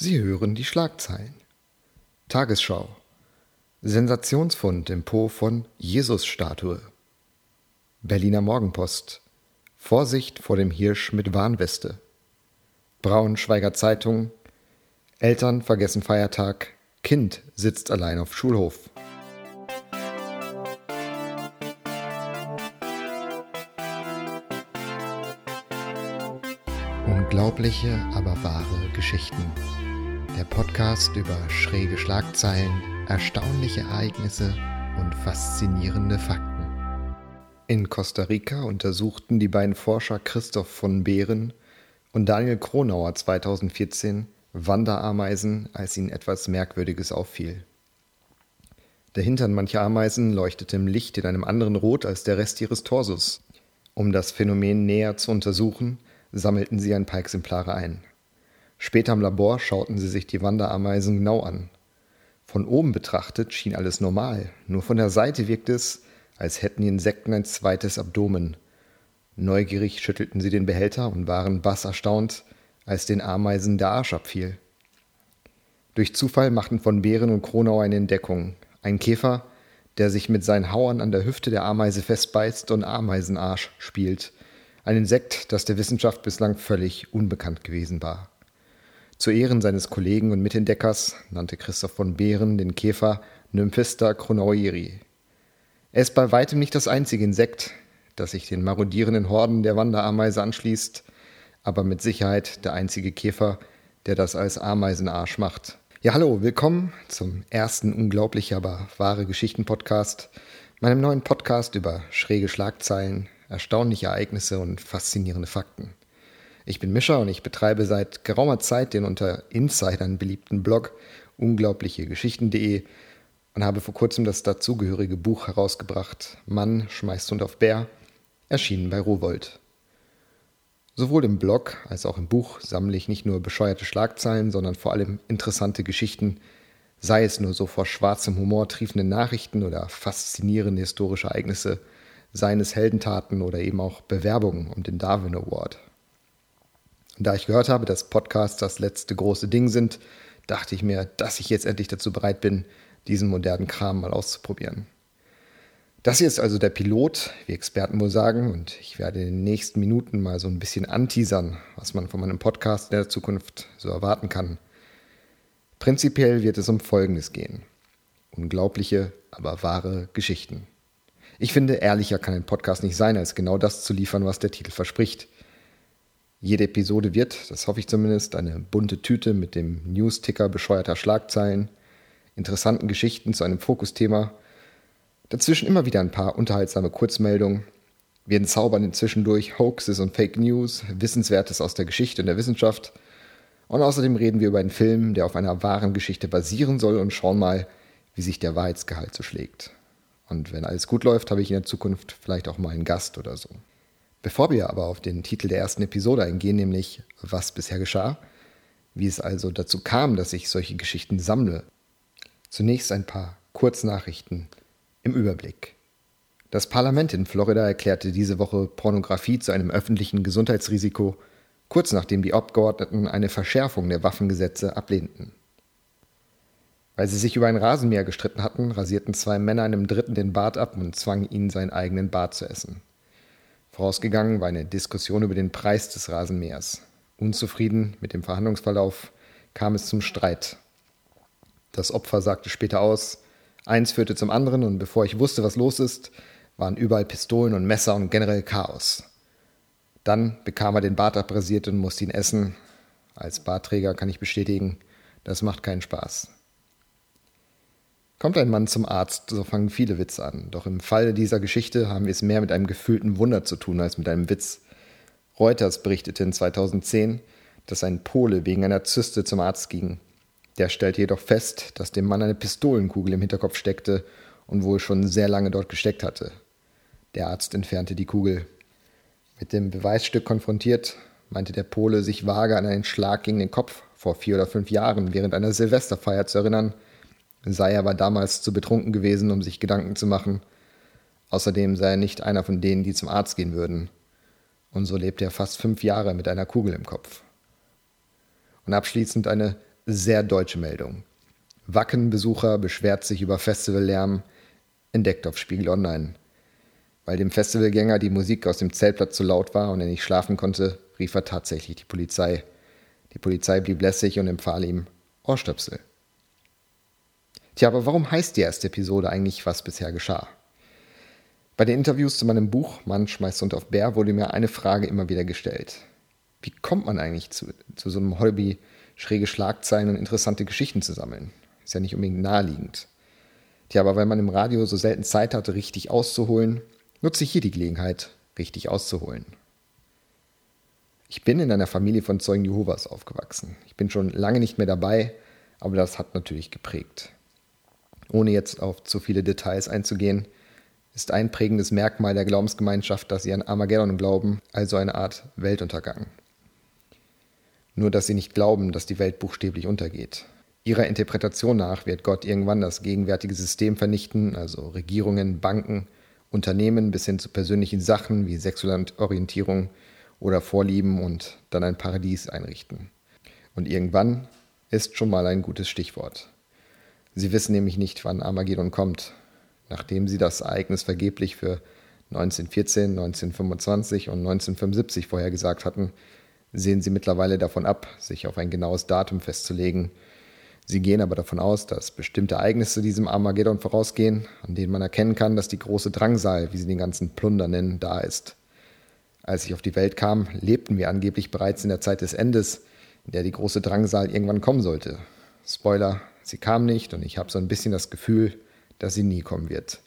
Sie hören die Schlagzeilen. Tagesschau. Sensationsfund im Po von Jesus-Statue. Berliner Morgenpost. Vorsicht vor dem Hirsch mit Warnweste. Braunschweiger Zeitung. Eltern vergessen Feiertag. Kind sitzt allein auf Schulhof. Unglaubliche, aber wahre Geschichten. Der Podcast über schräge Schlagzeilen, erstaunliche Ereignisse und faszinierende Fakten. In Costa Rica untersuchten die beiden Forscher Christoph von Behren und Daniel Kronauer 2014 Wanderameisen, als ihnen etwas Merkwürdiges auffiel. Der Hintern mancher Ameisen leuchtete im Licht in einem anderen Rot als der Rest ihres Torsos. Um das Phänomen näher zu untersuchen, sammelten sie ein paar Exemplare ein. Später im Labor schauten sie sich die Wanderameisen genau an. Von oben betrachtet schien alles normal, nur von der Seite wirkte es, als hätten die Insekten ein zweites Abdomen. Neugierig schüttelten sie den Behälter und waren bass erstaunt, als den Ameisen der Arsch abfiel. Durch Zufall machten von Bären und Kronau eine Entdeckung. Ein Käfer, der sich mit seinen Hauern an der Hüfte der Ameise festbeißt und Ameisenarsch spielt. Ein Insekt, das der Wissenschaft bislang völlig unbekannt gewesen war. Zu Ehren seines Kollegen und Mitentdeckers nannte Christoph von Behren den Käfer Nymphista chronaueri. Er ist bei weitem nicht das einzige Insekt, das sich den marodierenden Horden der Wanderameise anschließt, aber mit Sicherheit der einzige Käfer, der das als Ameisenarsch macht. Ja, hallo, willkommen zum ersten unglaublich, aber wahre Geschichten-Podcast, meinem neuen Podcast über schräge Schlagzeilen, erstaunliche Ereignisse und faszinierende Fakten. Ich bin Mischer und ich betreibe seit geraumer Zeit den unter Insidern beliebten Blog unglaublichegeschichten.de und habe vor kurzem das dazugehörige Buch herausgebracht, Mann schmeißt Hund auf Bär, erschienen bei Rowold. Sowohl im Blog als auch im Buch sammle ich nicht nur bescheuerte Schlagzeilen, sondern vor allem interessante Geschichten, sei es nur so vor schwarzem Humor triefende Nachrichten oder faszinierende historische Ereignisse – seines Heldentaten oder eben auch Bewerbungen um den Darwin Award. Und da ich gehört habe, dass Podcasts das letzte große Ding sind, dachte ich mir, dass ich jetzt endlich dazu bereit bin, diesen modernen Kram mal auszuprobieren. Das hier ist also der Pilot, wie Experten wohl sagen, und ich werde in den nächsten Minuten mal so ein bisschen anteasern, was man von meinem Podcast in der Zukunft so erwarten kann. Prinzipiell wird es um Folgendes gehen. Unglaubliche, aber wahre Geschichten. Ich finde, ehrlicher kann ein Podcast nicht sein, als genau das zu liefern, was der Titel verspricht. Jede Episode wird, das hoffe ich zumindest, eine bunte Tüte mit dem News-Ticker bescheuerter Schlagzeilen, interessanten Geschichten zu einem Fokusthema, dazwischen immer wieder ein paar unterhaltsame Kurzmeldungen, wir entzaubern inzwischen durch Hoaxes und Fake News, Wissenswertes aus der Geschichte und der Wissenschaft. Und außerdem reden wir über einen Film, der auf einer wahren Geschichte basieren soll und schauen mal, wie sich der Wahrheitsgehalt so schlägt. Und wenn alles gut läuft, habe ich in der Zukunft vielleicht auch mal einen Gast oder so. Bevor wir aber auf den Titel der ersten Episode eingehen, nämlich was bisher geschah, wie es also dazu kam, dass ich solche Geschichten sammle, zunächst ein paar Kurznachrichten im Überblick. Das Parlament in Florida erklärte diese Woche Pornografie zu einem öffentlichen Gesundheitsrisiko, kurz nachdem die Abgeordneten eine Verschärfung der Waffengesetze ablehnten. Weil sie sich über ein Rasenmäher gestritten hatten, rasierten zwei Männer einem Dritten den Bart ab und zwangen ihn, seinen eigenen Bart zu essen. Vorausgegangen war eine Diskussion über den Preis des Rasenmähers. Unzufrieden mit dem Verhandlungsverlauf kam es zum Streit. Das Opfer sagte später aus, eins führte zum anderen und bevor ich wusste, was los ist, waren überall Pistolen und Messer und generell Chaos. Dann bekam er den Bart abrasiert und musste ihn essen. Als Bartträger kann ich bestätigen, das macht keinen Spaß. Kommt ein Mann zum Arzt, so fangen viele Witze an. Doch im Fall dieser Geschichte haben wir es mehr mit einem gefühlten Wunder zu tun als mit einem Witz. Reuters berichtete in 2010, dass ein Pole wegen einer Zyste zum Arzt ging. Der stellte jedoch fest, dass dem Mann eine Pistolenkugel im Hinterkopf steckte und wohl schon sehr lange dort gesteckt hatte. Der Arzt entfernte die Kugel. Mit dem Beweisstück konfrontiert, meinte der Pole, sich vage an einen Schlag gegen den Kopf vor vier oder fünf Jahren während einer Silvesterfeier zu erinnern – sei aber damals zu betrunken gewesen, um sich Gedanken zu machen. Außerdem sei er nicht einer von denen, die zum Arzt gehen würden. Und so lebte er fast fünf Jahre mit einer Kugel im Kopf. Und abschließend eine Sehr deutsche Meldung. Wacken-Besucher beschwert sich über Festivallärm, entdeckt auf Spiegel Online. Weil dem Festivalgänger die Musik aus dem Zeltplatz zu laut war und er nicht schlafen konnte, rief er tatsächlich die Polizei. Die Polizei blieb lässig und empfahl ihm Ohrstöpsel. Tja, aber warum heißt die erste Episode eigentlich, was bisher geschah? Bei den Interviews zu meinem Buch Mann schmeißt Hund auf Bär wurde mir eine Frage immer wieder gestellt. Wie kommt man eigentlich zu, zu so einem Hobby, schräge Schlagzeilen und interessante Geschichten zu sammeln? Ist ja nicht unbedingt naheliegend. Tja, aber weil man im Radio so selten Zeit hatte, richtig auszuholen, nutze ich hier die Gelegenheit, richtig auszuholen. Ich bin in einer Familie von Zeugen Jehovas aufgewachsen. Ich bin schon lange nicht mehr dabei, aber das hat natürlich geprägt. Ohne jetzt auf zu viele Details einzugehen, ist ein prägendes Merkmal der Glaubensgemeinschaft, dass sie an Armageddon glauben, also eine Art Weltuntergang. Nur dass sie nicht glauben, dass die Welt buchstäblich untergeht. Ihrer Interpretation nach wird Gott irgendwann das gegenwärtige System vernichten, also Regierungen, Banken, Unternehmen bis hin zu persönlichen Sachen wie sexuelle Orientierung oder Vorlieben und dann ein Paradies einrichten. Und irgendwann ist schon mal ein gutes Stichwort. Sie wissen nämlich nicht, wann Armageddon kommt. Nachdem sie das Ereignis vergeblich für 1914, 1925 und 1975 vorhergesagt hatten, sehen sie mittlerweile davon ab, sich auf ein genaues Datum festzulegen. Sie gehen aber davon aus, dass bestimmte Ereignisse diesem Armageddon vorausgehen, an denen man erkennen kann, dass die große Drangsal, wie sie den ganzen Plunder nennen, da ist. Als ich auf die Welt kam, lebten wir angeblich bereits in der Zeit des Endes, in der die große Drangsal irgendwann kommen sollte. Spoiler, Sie kam nicht und ich habe so ein bisschen das Gefühl, dass sie nie kommen wird.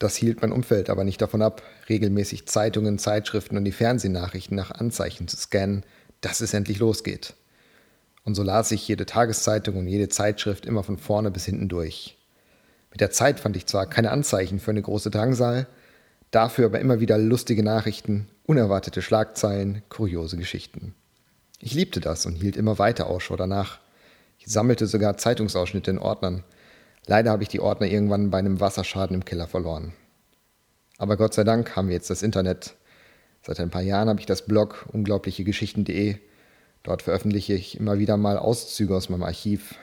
Das hielt mein Umfeld aber nicht davon ab, regelmäßig Zeitungen, Zeitschriften und die Fernsehnachrichten nach Anzeichen zu scannen, dass es endlich losgeht. Und so las ich jede Tageszeitung und jede Zeitschrift immer von vorne bis hinten durch. Mit der Zeit fand ich zwar keine Anzeichen für eine große Drangsal, dafür aber immer wieder lustige Nachrichten, unerwartete Schlagzeilen, kuriose Geschichten. Ich liebte das und hielt immer weiter Ausschau danach. Ich sammelte sogar Zeitungsausschnitte in Ordnern. Leider habe ich die Ordner irgendwann bei einem Wasserschaden im Keller verloren. Aber Gott sei Dank haben wir jetzt das Internet. Seit ein paar Jahren habe ich das Blog unglaublichegeschichten.de. Dort veröffentliche ich immer wieder mal Auszüge aus meinem Archiv.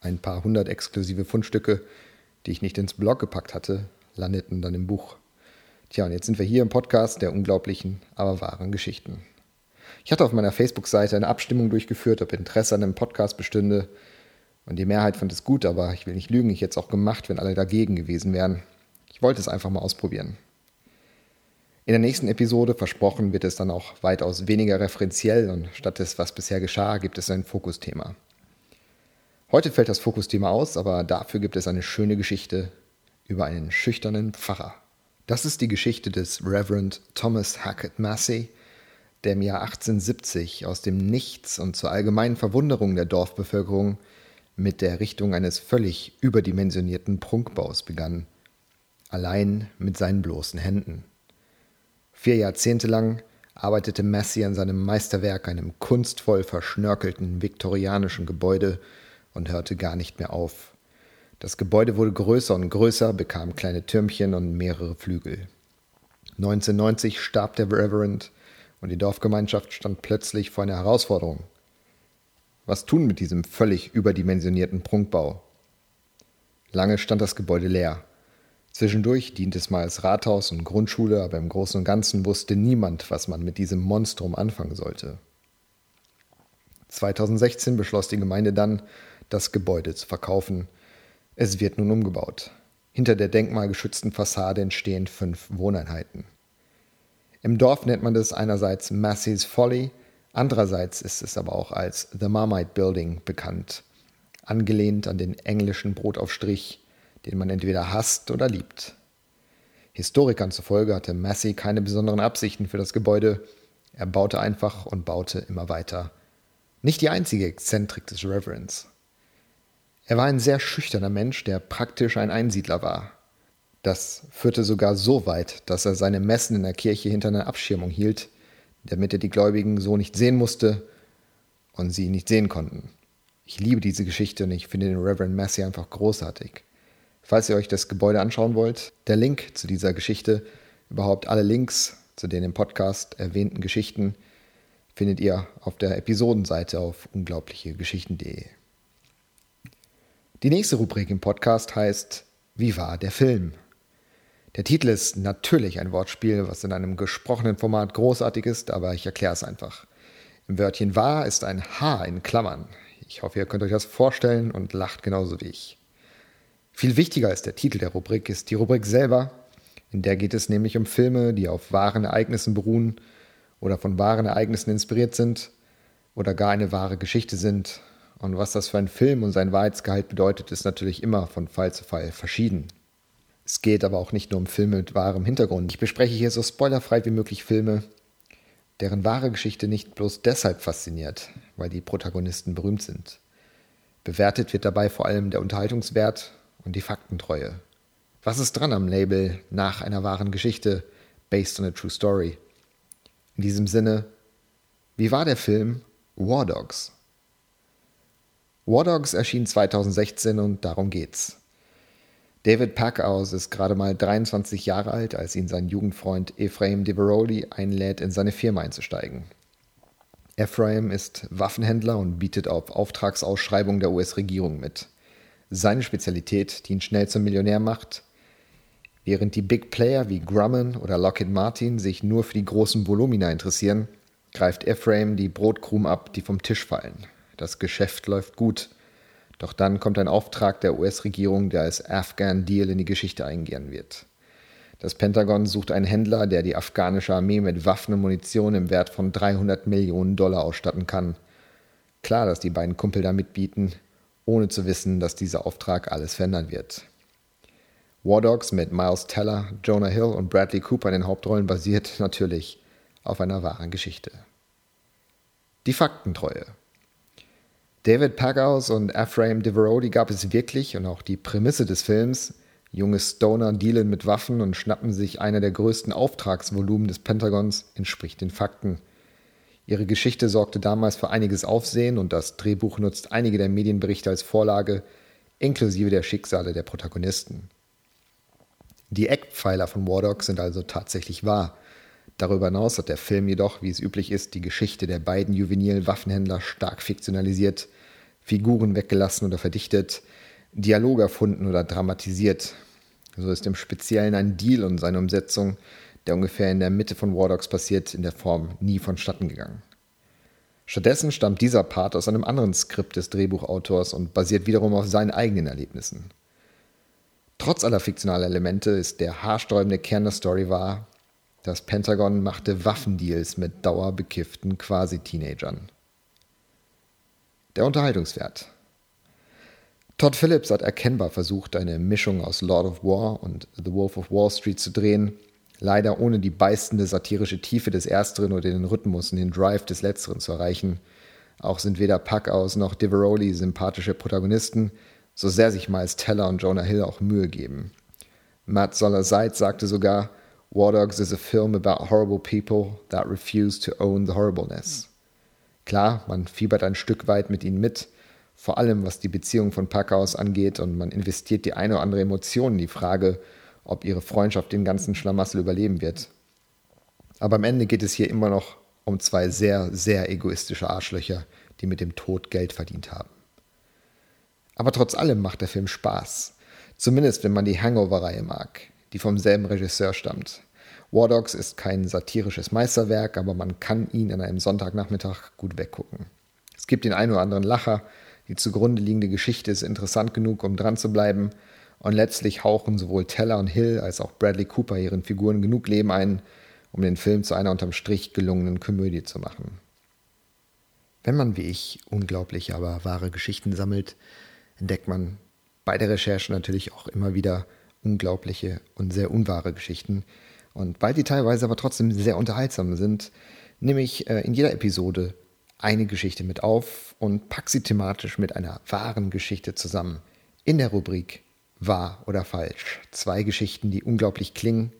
Ein paar hundert exklusive Fundstücke, die ich nicht ins Blog gepackt hatte, landeten dann im Buch. Tja, und jetzt sind wir hier im Podcast der unglaublichen, aber wahren Geschichten. Ich hatte auf meiner Facebook-Seite eine Abstimmung durchgeführt, ob Interesse an einem Podcast bestünde. Und die Mehrheit fand es gut, aber ich will nicht lügen, ich hätte es auch gemacht, wenn alle dagegen gewesen wären. Ich wollte es einfach mal ausprobieren. In der nächsten Episode, versprochen, wird es dann auch weitaus weniger referenziell und statt des, was bisher geschah, gibt es ein Fokusthema. Heute fällt das Fokusthema aus, aber dafür gibt es eine schöne Geschichte über einen schüchternen Pfarrer. Das ist die Geschichte des Reverend Thomas Hackett Massey, der im Jahr 1870 aus dem Nichts und zur allgemeinen Verwunderung der Dorfbevölkerung mit der Errichtung eines völlig überdimensionierten Prunkbaus begann, allein mit seinen bloßen Händen. Vier Jahrzehnte lang arbeitete Massey an seinem Meisterwerk, einem kunstvoll verschnörkelten viktorianischen Gebäude, und hörte gar nicht mehr auf. Das Gebäude wurde größer und größer, bekam kleine Türmchen und mehrere Flügel. 1990 starb der Reverend und die Dorfgemeinschaft stand plötzlich vor einer Herausforderung. Was tun mit diesem völlig überdimensionierten Prunkbau? Lange stand das Gebäude leer. Zwischendurch diente es mal als Rathaus und Grundschule, aber im Großen und Ganzen wusste niemand, was man mit diesem Monstrum anfangen sollte. 2016 beschloss die Gemeinde dann, das Gebäude zu verkaufen. Es wird nun umgebaut. Hinter der denkmalgeschützten Fassade entstehen fünf Wohneinheiten. Im Dorf nennt man das einerseits Massey's Folly, andererseits ist es aber auch als The Marmite Building bekannt, angelehnt an den englischen Brotaufstrich, den man entweder hasst oder liebt. Historikern zufolge hatte Massey keine besonderen Absichten für das Gebäude, er baute einfach und baute immer weiter. Nicht die einzige Exzentrik des Reverends. Er war ein sehr schüchterner Mensch, der praktisch ein Einsiedler war. Das führte sogar so weit, dass er seine Messen in der Kirche hinter einer Abschirmung hielt, damit er die Gläubigen so nicht sehen musste und sie nicht sehen konnten. Ich liebe diese Geschichte und ich finde den Reverend Massey einfach großartig. Falls ihr euch das Gebäude anschauen wollt, der Link zu dieser Geschichte, überhaupt alle Links zu den im Podcast erwähnten Geschichten, findet ihr auf der Episodenseite auf unglaublichegeschichten.de. Die nächste Rubrik im Podcast heißt Wie war der Film? Der Titel ist natürlich ein Wortspiel, was in einem gesprochenen Format großartig ist, aber ich erkläre es einfach. Im Wörtchen war ist ein H in Klammern. Ich hoffe, ihr könnt euch das vorstellen und lacht genauso wie ich. Viel wichtiger als der Titel der Rubrik ist die Rubrik selber. In der geht es nämlich um Filme, die auf wahren Ereignissen beruhen oder von wahren Ereignissen inspiriert sind oder gar eine wahre Geschichte sind. Und was das für einen Film und sein Wahrheitsgehalt bedeutet, ist natürlich immer von Fall zu Fall verschieden. Es geht aber auch nicht nur um Filme mit wahrem Hintergrund. Ich bespreche hier so spoilerfrei wie möglich Filme, deren wahre Geschichte nicht bloß deshalb fasziniert, weil die Protagonisten berühmt sind. Bewertet wird dabei vor allem der Unterhaltungswert und die Faktentreue. Was ist dran am Label nach einer wahren Geschichte, based on a true story? In diesem Sinne, wie war der Film War Dogs? War Dogs erschien 2016 und darum geht's. David Packaus ist gerade mal 23 Jahre alt, als ihn sein Jugendfreund Ephraim Diveroli einlädt, in seine Firma einzusteigen. Ephraim ist Waffenhändler und bietet auf Auftragsausschreibungen der US-Regierung mit. Seine Spezialität, die ihn schnell zum Millionär macht, während die Big Player wie Grumman oder Lockheed Martin sich nur für die großen Volumina interessieren, greift Ephraim die Brotkrumen ab, die vom Tisch fallen. Das Geschäft läuft gut. Doch dann kommt ein Auftrag der US-Regierung, der als Afghan Deal in die Geschichte eingehen wird. Das Pentagon sucht einen Händler, der die afghanische Armee mit Waffen und Munition im Wert von 300 Millionen Dollar ausstatten kann. Klar, dass die beiden Kumpel da mitbieten, ohne zu wissen, dass dieser Auftrag alles verändern wird. War Dogs mit Miles Teller, Jonah Hill und Bradley Cooper in den Hauptrollen basiert natürlich auf einer wahren Geschichte. Die Faktentreue. David Paghaus und Ephraim Diverody gab es wirklich und auch die Prämisse des Films, junge Stoner dealen mit Waffen und schnappen sich einer der größten Auftragsvolumen des Pentagons, entspricht den Fakten. Ihre Geschichte sorgte damals für einiges Aufsehen und das Drehbuch nutzt einige der Medienberichte als Vorlage, inklusive der Schicksale der Protagonisten. Die Eckpfeiler von War Dogs sind also tatsächlich wahr. Darüber hinaus hat der Film jedoch, wie es üblich ist, die Geschichte der beiden juvenilen Waffenhändler stark fiktionalisiert Figuren weggelassen oder verdichtet, Dialoge erfunden oder dramatisiert. So ist im Speziellen ein Deal und seine Umsetzung, der ungefähr in der Mitte von War Dogs passiert, in der Form nie vonstatten gegangen. Stattdessen stammt dieser Part aus einem anderen Skript des Drehbuchautors und basiert wiederum auf seinen eigenen Erlebnissen. Trotz aller fiktionaler Elemente ist der haarsträubende Kern der Story wahr, das Pentagon machte Waffendeals mit dauerbekifften Quasi-Teenagern. Der Unterhaltungswert. Todd Phillips hat erkennbar versucht, eine Mischung aus Lord of War und The Wolf of Wall Street zu drehen, leider ohne die beißende satirische Tiefe des Ersteren oder den Rhythmus und den Drive des Letzteren zu erreichen. Auch sind weder Packaus noch Diveroli sympathische Protagonisten, so sehr sich Miles Teller und Jonah Hill auch Mühe geben. Matt Zoller-Seitz sagte sogar, War Dogs is a film about horrible people that refuse to own the horribleness. Klar, man fiebert ein Stück weit mit ihnen mit, vor allem was die Beziehung von Packhaus angeht und man investiert die eine oder andere Emotion in die Frage, ob ihre Freundschaft den ganzen Schlamassel überleben wird. Aber am Ende geht es hier immer noch um zwei sehr, sehr egoistische Arschlöcher, die mit dem Tod Geld verdient haben. Aber trotz allem macht der Film Spaß. Zumindest wenn man die Hangover-Reihe mag, die vom selben Regisseur stammt. War Dogs ist kein satirisches Meisterwerk, aber man kann ihn an einem Sonntagnachmittag gut weggucken. Es gibt den einen oder anderen Lacher, die zugrunde liegende Geschichte ist interessant genug, um dran zu bleiben, und letztlich hauchen sowohl Teller und Hill als auch Bradley Cooper ihren Figuren genug Leben ein, um den Film zu einer unterm Strich gelungenen Komödie zu machen. Wenn man wie ich unglaubliche, aber wahre Geschichten sammelt, entdeckt man bei der Recherche natürlich auch immer wieder unglaubliche und sehr unwahre Geschichten, und weil die teilweise aber trotzdem sehr unterhaltsam sind, nehme ich äh, in jeder Episode eine Geschichte mit auf und packe sie thematisch mit einer wahren Geschichte zusammen. In der Rubrik Wahr oder falsch. Zwei Geschichten, die unglaublich klingen,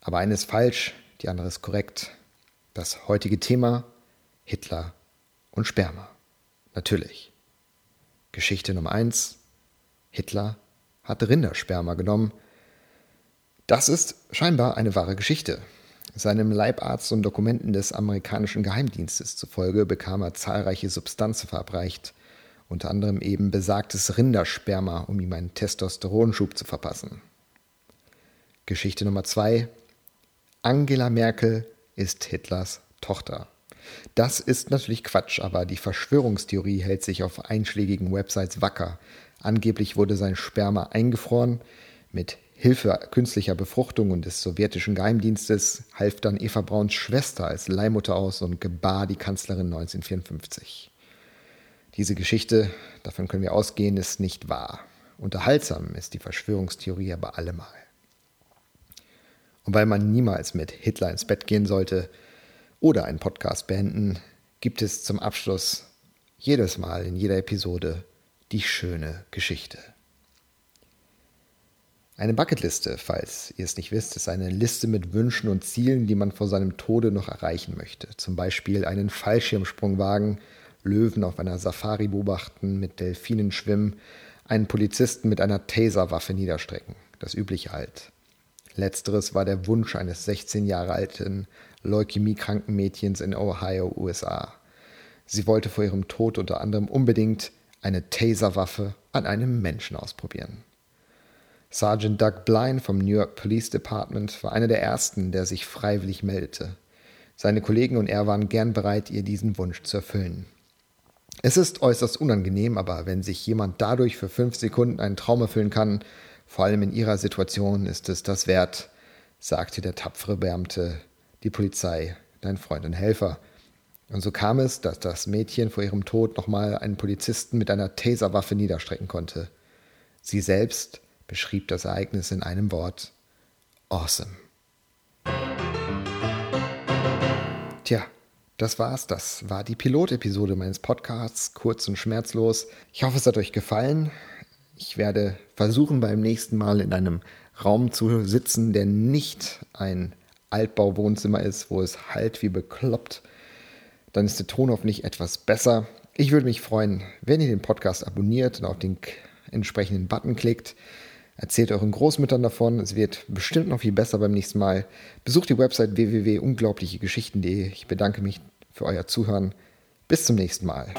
aber eine ist falsch, die andere ist korrekt. Das heutige Thema Hitler und Sperma. Natürlich. Geschichte Nummer eins: Hitler hat Rindersperma genommen das ist scheinbar eine wahre Geschichte. Seinem Leibarzt und Dokumenten des amerikanischen Geheimdienstes zufolge bekam er zahlreiche Substanzen verabreicht unter anderem eben besagtes Rindersperma, um ihm einen Testosteronschub zu verpassen. Geschichte Nummer zwei. Angela Merkel ist Hitlers Tochter. Das ist natürlich Quatsch, aber die Verschwörungstheorie hält sich auf einschlägigen Websites wacker. Angeblich wurde sein Sperma eingefroren. Mit Hilfe künstlicher Befruchtung und des sowjetischen Geheimdienstes half dann Eva Brauns Schwester als Leihmutter aus und gebar die Kanzlerin 1954. Diese Geschichte, davon können wir ausgehen, ist nicht wahr. Unterhaltsam ist die Verschwörungstheorie aber allemal. Und weil man niemals mit Hitler ins Bett gehen sollte oder einen Podcast beenden, gibt es zum Abschluss jedes Mal in jeder Episode die schöne Geschichte. Eine Bucketliste, falls ihr es nicht wisst, ist eine Liste mit Wünschen und Zielen, die man vor seinem Tode noch erreichen möchte. Zum Beispiel einen Fallschirmsprung wagen, Löwen auf einer Safari beobachten, mit Delfinen schwimmen, einen Polizisten mit einer Taserwaffe niederstrecken. Das übliche halt. Letzteres war der Wunsch eines 16 Jahre alten leukämiekranken Mädchens in Ohio, USA. Sie wollte vor ihrem Tod unter anderem unbedingt eine Taserwaffe an einem Menschen ausprobieren. Sergeant Doug Blind vom New York Police Department war einer der ersten, der sich freiwillig meldete. Seine Kollegen und er waren gern bereit, ihr diesen Wunsch zu erfüllen. Es ist äußerst unangenehm, aber wenn sich jemand dadurch für fünf Sekunden einen Traum erfüllen kann, vor allem in ihrer Situation, ist es das wert, sagte der tapfere Beamte, die Polizei, dein Freund und Helfer. Und so kam es, dass das Mädchen vor ihrem Tod nochmal einen Polizisten mit einer Taserwaffe niederstrecken konnte. Sie selbst beschrieb das Ereignis in einem Wort. Awesome. Tja, das war's. Das war die Pilotepisode meines Podcasts, kurz und schmerzlos. Ich hoffe, es hat euch gefallen. Ich werde versuchen, beim nächsten Mal in einem Raum zu sitzen, der nicht ein Altbauwohnzimmer ist, wo es halt wie bekloppt. Dann ist der Ton hoffentlich etwas besser. Ich würde mich freuen, wenn ihr den Podcast abonniert und auf den entsprechenden Button klickt. Erzählt euren Großmüttern davon. Es wird bestimmt noch viel besser beim nächsten Mal. Besucht die Website www.unglaublichegeschichten.de. Ich bedanke mich für euer Zuhören. Bis zum nächsten Mal.